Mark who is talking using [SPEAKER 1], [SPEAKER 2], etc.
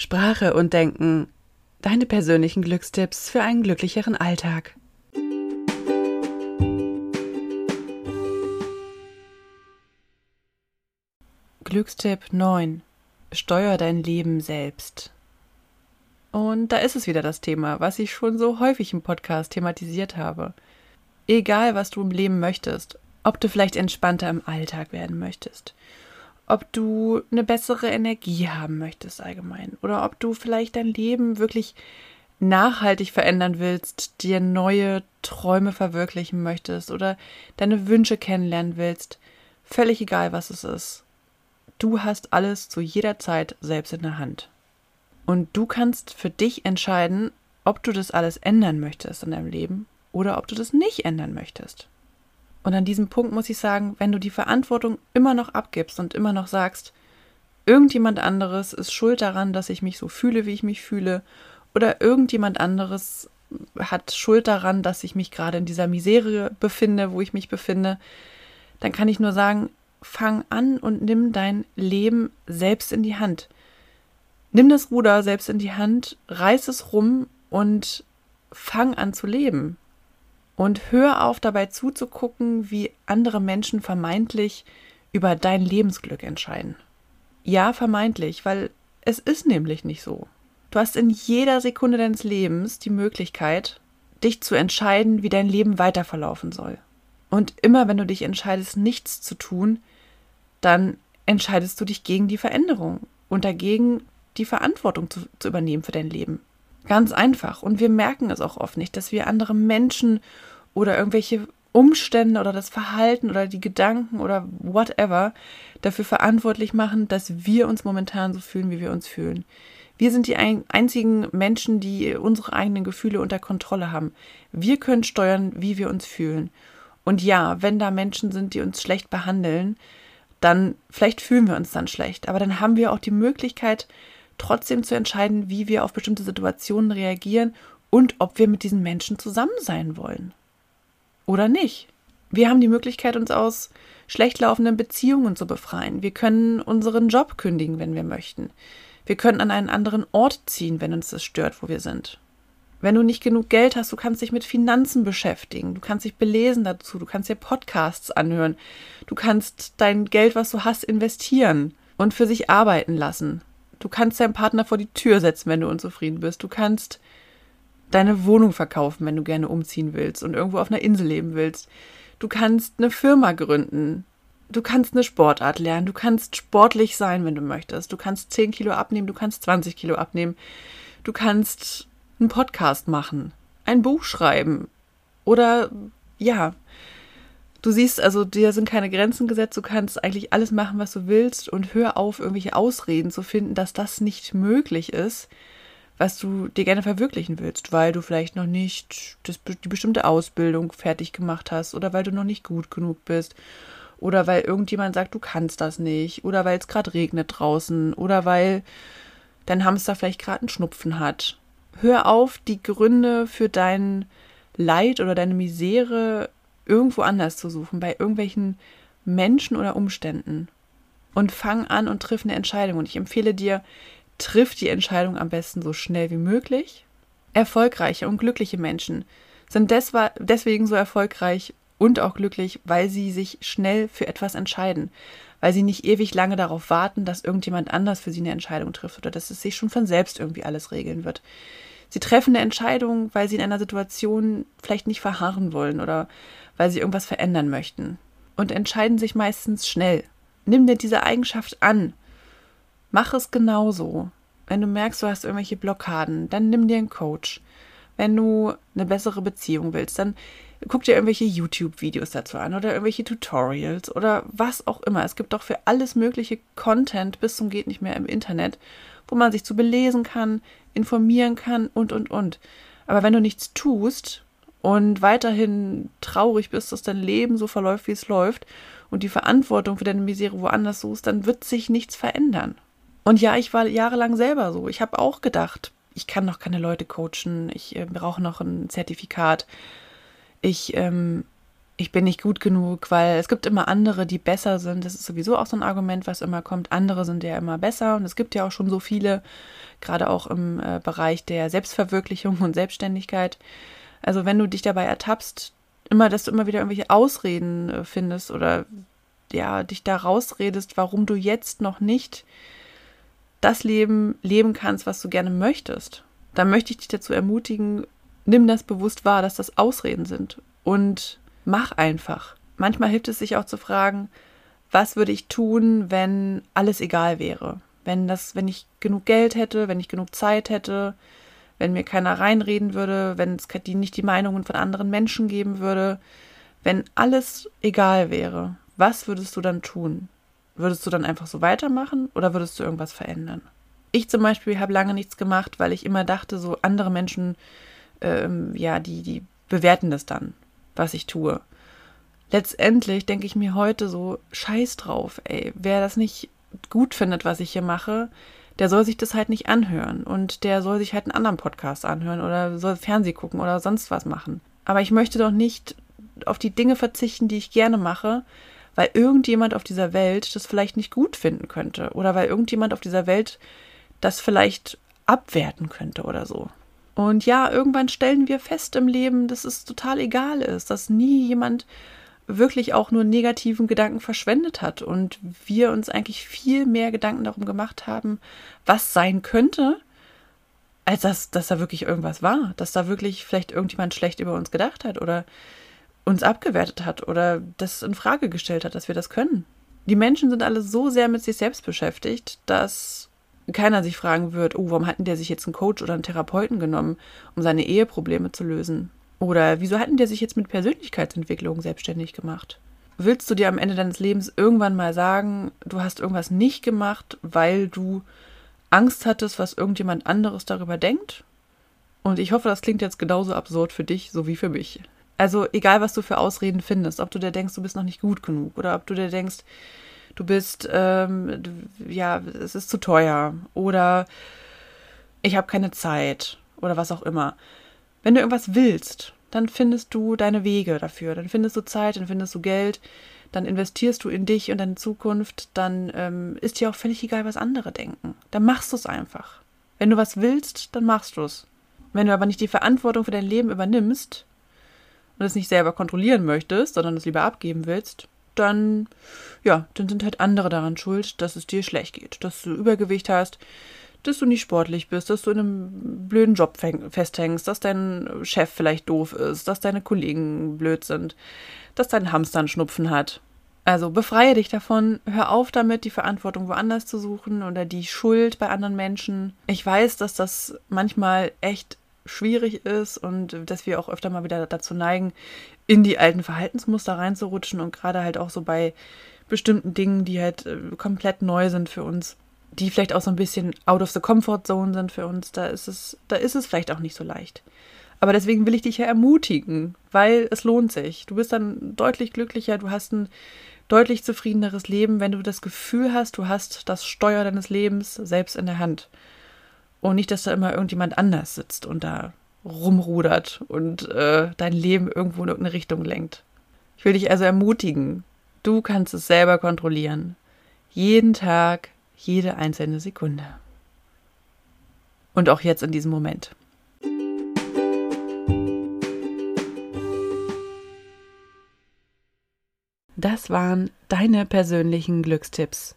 [SPEAKER 1] Sprache und Denken. Deine persönlichen Glückstipps für einen glücklicheren Alltag. Glückstipp 9. Steuer dein Leben selbst. Und da ist es wieder das Thema, was ich schon so häufig im Podcast thematisiert habe. Egal, was du im Leben möchtest, ob du vielleicht entspannter im Alltag werden möchtest, ob du eine bessere Energie haben möchtest allgemein oder ob du vielleicht dein Leben wirklich nachhaltig verändern willst, dir neue Träume verwirklichen möchtest oder deine Wünsche kennenlernen willst, völlig egal, was es ist. Du hast alles zu jeder Zeit selbst in der Hand. Und du kannst für dich entscheiden, ob du das alles ändern möchtest in deinem Leben oder ob du das nicht ändern möchtest. Und an diesem Punkt muss ich sagen, wenn du die Verantwortung immer noch abgibst und immer noch sagst, irgendjemand anderes ist schuld daran, dass ich mich so fühle, wie ich mich fühle, oder irgendjemand anderes hat Schuld daran, dass ich mich gerade in dieser Misere befinde, wo ich mich befinde, dann kann ich nur sagen, fang an und nimm dein Leben selbst in die Hand. Nimm das Ruder selbst in die Hand, reiß es rum und fang an zu leben. Und hör auf dabei zuzugucken, wie andere Menschen vermeintlich über dein Lebensglück entscheiden. Ja, vermeintlich, weil es ist nämlich nicht so. Du hast in jeder Sekunde deines Lebens die Möglichkeit, dich zu entscheiden, wie dein Leben weiter verlaufen soll. Und immer wenn du dich entscheidest, nichts zu tun, dann entscheidest du dich gegen die Veränderung und dagegen, die Verantwortung zu, zu übernehmen für dein Leben. Ganz einfach. Und wir merken es auch oft nicht, dass wir andere Menschen oder irgendwelche Umstände oder das Verhalten oder die Gedanken oder whatever dafür verantwortlich machen, dass wir uns momentan so fühlen, wie wir uns fühlen. Wir sind die einzigen Menschen, die unsere eigenen Gefühle unter Kontrolle haben. Wir können steuern, wie wir uns fühlen. Und ja, wenn da Menschen sind, die uns schlecht behandeln, dann vielleicht fühlen wir uns dann schlecht. Aber dann haben wir auch die Möglichkeit, trotzdem zu entscheiden, wie wir auf bestimmte Situationen reagieren und ob wir mit diesen Menschen zusammen sein wollen. Oder nicht. Wir haben die Möglichkeit, uns aus schlecht laufenden Beziehungen zu befreien. Wir können unseren Job kündigen, wenn wir möchten. Wir können an einen anderen Ort ziehen, wenn uns das stört, wo wir sind. Wenn du nicht genug Geld hast, du kannst dich mit Finanzen beschäftigen, du kannst dich belesen dazu, du kannst dir Podcasts anhören, du kannst dein Geld, was du hast, investieren und für sich arbeiten lassen. Du kannst deinen Partner vor die Tür setzen, wenn du unzufrieden bist. Du kannst deine Wohnung verkaufen, wenn du gerne umziehen willst und irgendwo auf einer Insel leben willst. Du kannst eine Firma gründen. Du kannst eine Sportart lernen. Du kannst sportlich sein, wenn du möchtest. Du kannst 10 Kilo abnehmen. Du kannst 20 Kilo abnehmen. Du kannst einen Podcast machen, ein Buch schreiben oder ja, Du siehst, also dir sind keine Grenzen gesetzt, du kannst eigentlich alles machen, was du willst und hör auf, irgendwelche Ausreden zu finden, dass das nicht möglich ist, was du dir gerne verwirklichen willst, weil du vielleicht noch nicht das, die bestimmte Ausbildung fertig gemacht hast oder weil du noch nicht gut genug bist oder weil irgendjemand sagt, du kannst das nicht oder weil es gerade regnet draußen oder weil dein Hamster vielleicht gerade einen Schnupfen hat. Hör auf, die Gründe für dein Leid oder deine Misere irgendwo anders zu suchen, bei irgendwelchen Menschen oder Umständen. Und fang an und triff eine Entscheidung. Und ich empfehle dir, triff die Entscheidung am besten so schnell wie möglich. Erfolgreiche und glückliche Menschen sind deswegen so erfolgreich und auch glücklich, weil sie sich schnell für etwas entscheiden, weil sie nicht ewig lange darauf warten, dass irgendjemand anders für sie eine Entscheidung trifft oder dass es sich schon von selbst irgendwie alles regeln wird. Sie treffen eine Entscheidung, weil sie in einer Situation vielleicht nicht verharren wollen oder weil sie irgendwas verändern möchten und entscheiden sich meistens schnell. Nimm dir diese Eigenschaft an. Mach es genauso. Wenn du merkst, du hast irgendwelche Blockaden, dann nimm dir einen Coach. Wenn du eine bessere Beziehung willst, dann guck dir irgendwelche YouTube-Videos dazu an oder irgendwelche Tutorials oder was auch immer. Es gibt doch für alles mögliche Content bis zum geht nicht mehr im Internet, wo man sich zu belesen kann, informieren kann und und und. Aber wenn du nichts tust, und weiterhin traurig bist, dass dein Leben so verläuft, wie es läuft und die Verantwortung für deine Misere woanders suchst, dann wird sich nichts verändern. Und ja, ich war jahrelang selber so. Ich habe auch gedacht, ich kann noch keine Leute coachen, ich äh, brauche noch ein Zertifikat, ich, ähm, ich bin nicht gut genug, weil es gibt immer andere, die besser sind. Das ist sowieso auch so ein Argument, was immer kommt. Andere sind ja immer besser und es gibt ja auch schon so viele gerade auch im äh, Bereich der Selbstverwirklichung und Selbstständigkeit. Also wenn du dich dabei ertappst, immer, dass du immer wieder irgendwelche Ausreden äh, findest oder ja, dich da rausredest, warum du jetzt noch nicht das Leben leben kannst, was du gerne möchtest, dann möchte ich dich dazu ermutigen, nimm das bewusst wahr, dass das Ausreden sind und mach einfach. Manchmal hilft es sich auch zu fragen, was würde ich tun, wenn alles egal wäre? Wenn das, wenn ich genug Geld hätte, wenn ich genug Zeit hätte, wenn mir keiner reinreden würde, wenn es nicht die Meinungen von anderen Menschen geben würde, wenn alles egal wäre, was würdest du dann tun? Würdest du dann einfach so weitermachen oder würdest du irgendwas verändern? Ich zum Beispiel habe lange nichts gemacht, weil ich immer dachte, so andere Menschen, ähm, ja, die, die bewerten das dann, was ich tue. Letztendlich denke ich mir heute so, scheiß drauf, ey. Wer das nicht gut findet, was ich hier mache, der soll sich das halt nicht anhören und der soll sich halt einen anderen Podcast anhören oder soll Fernseh gucken oder sonst was machen. Aber ich möchte doch nicht auf die Dinge verzichten, die ich gerne mache, weil irgendjemand auf dieser Welt das vielleicht nicht gut finden könnte oder weil irgendjemand auf dieser Welt das vielleicht abwerten könnte oder so. Und ja, irgendwann stellen wir fest im Leben, dass es total egal ist, dass nie jemand wirklich auch nur negativen Gedanken verschwendet hat und wir uns eigentlich viel mehr Gedanken darum gemacht haben, was sein könnte, als dass, dass da wirklich irgendwas war, dass da wirklich vielleicht irgendjemand schlecht über uns gedacht hat oder uns abgewertet hat oder das in Frage gestellt hat, dass wir das können. Die Menschen sind alle so sehr mit sich selbst beschäftigt, dass keiner sich fragen wird, oh, warum hatten der sich jetzt einen Coach oder einen Therapeuten genommen, um seine Eheprobleme zu lösen? Oder wieso hatten der sich jetzt mit Persönlichkeitsentwicklung selbstständig gemacht? Willst du dir am Ende deines Lebens irgendwann mal sagen, du hast irgendwas nicht gemacht, weil du Angst hattest, was irgendjemand anderes darüber denkt? Und ich hoffe, das klingt jetzt genauso absurd für dich, so wie für mich. Also egal, was du für Ausreden findest, ob du dir denkst, du bist noch nicht gut genug oder ob du dir denkst, du bist, ähm, ja, es ist zu teuer oder ich habe keine Zeit oder was auch immer. Wenn du irgendwas willst, dann findest du deine Wege dafür, dann findest du Zeit, dann findest du Geld, dann investierst du in dich und deine Zukunft, dann ähm, ist dir auch völlig egal, was andere denken. Dann machst du es einfach. Wenn du was willst, dann machst du es. Wenn du aber nicht die Verantwortung für dein Leben übernimmst, und es nicht selber kontrollieren möchtest, sondern es lieber abgeben willst, dann, ja, dann sind halt andere daran schuld, dass es dir schlecht geht, dass du Übergewicht hast, dass du nicht sportlich bist, dass du in einem blöden Job festhängst, dass dein Chef vielleicht doof ist, dass deine Kollegen blöd sind, dass dein Hamster einen Schnupfen hat. Also befreie dich davon, hör auf damit, die Verantwortung woanders zu suchen oder die Schuld bei anderen Menschen. Ich weiß, dass das manchmal echt schwierig ist und dass wir auch öfter mal wieder dazu neigen, in die alten Verhaltensmuster reinzurutschen und gerade halt auch so bei bestimmten Dingen, die halt äh, komplett neu sind für uns, die vielleicht auch so ein bisschen out of the comfort zone sind für uns, da ist es, da ist es vielleicht auch nicht so leicht. Aber deswegen will ich dich ja ermutigen, weil es lohnt sich. Du bist dann deutlich glücklicher, du hast ein deutlich zufriedeneres Leben, wenn du das Gefühl hast, du hast das Steuer deines Lebens selbst in der Hand. Und nicht, dass da immer irgendjemand anders sitzt und da rumrudert und äh, dein Leben irgendwo in irgendeine Richtung lenkt. Ich will dich also ermutigen, du kannst es selber kontrollieren. Jeden Tag, jede einzelne Sekunde. Und auch jetzt in diesem Moment. Das waren deine persönlichen Glückstipps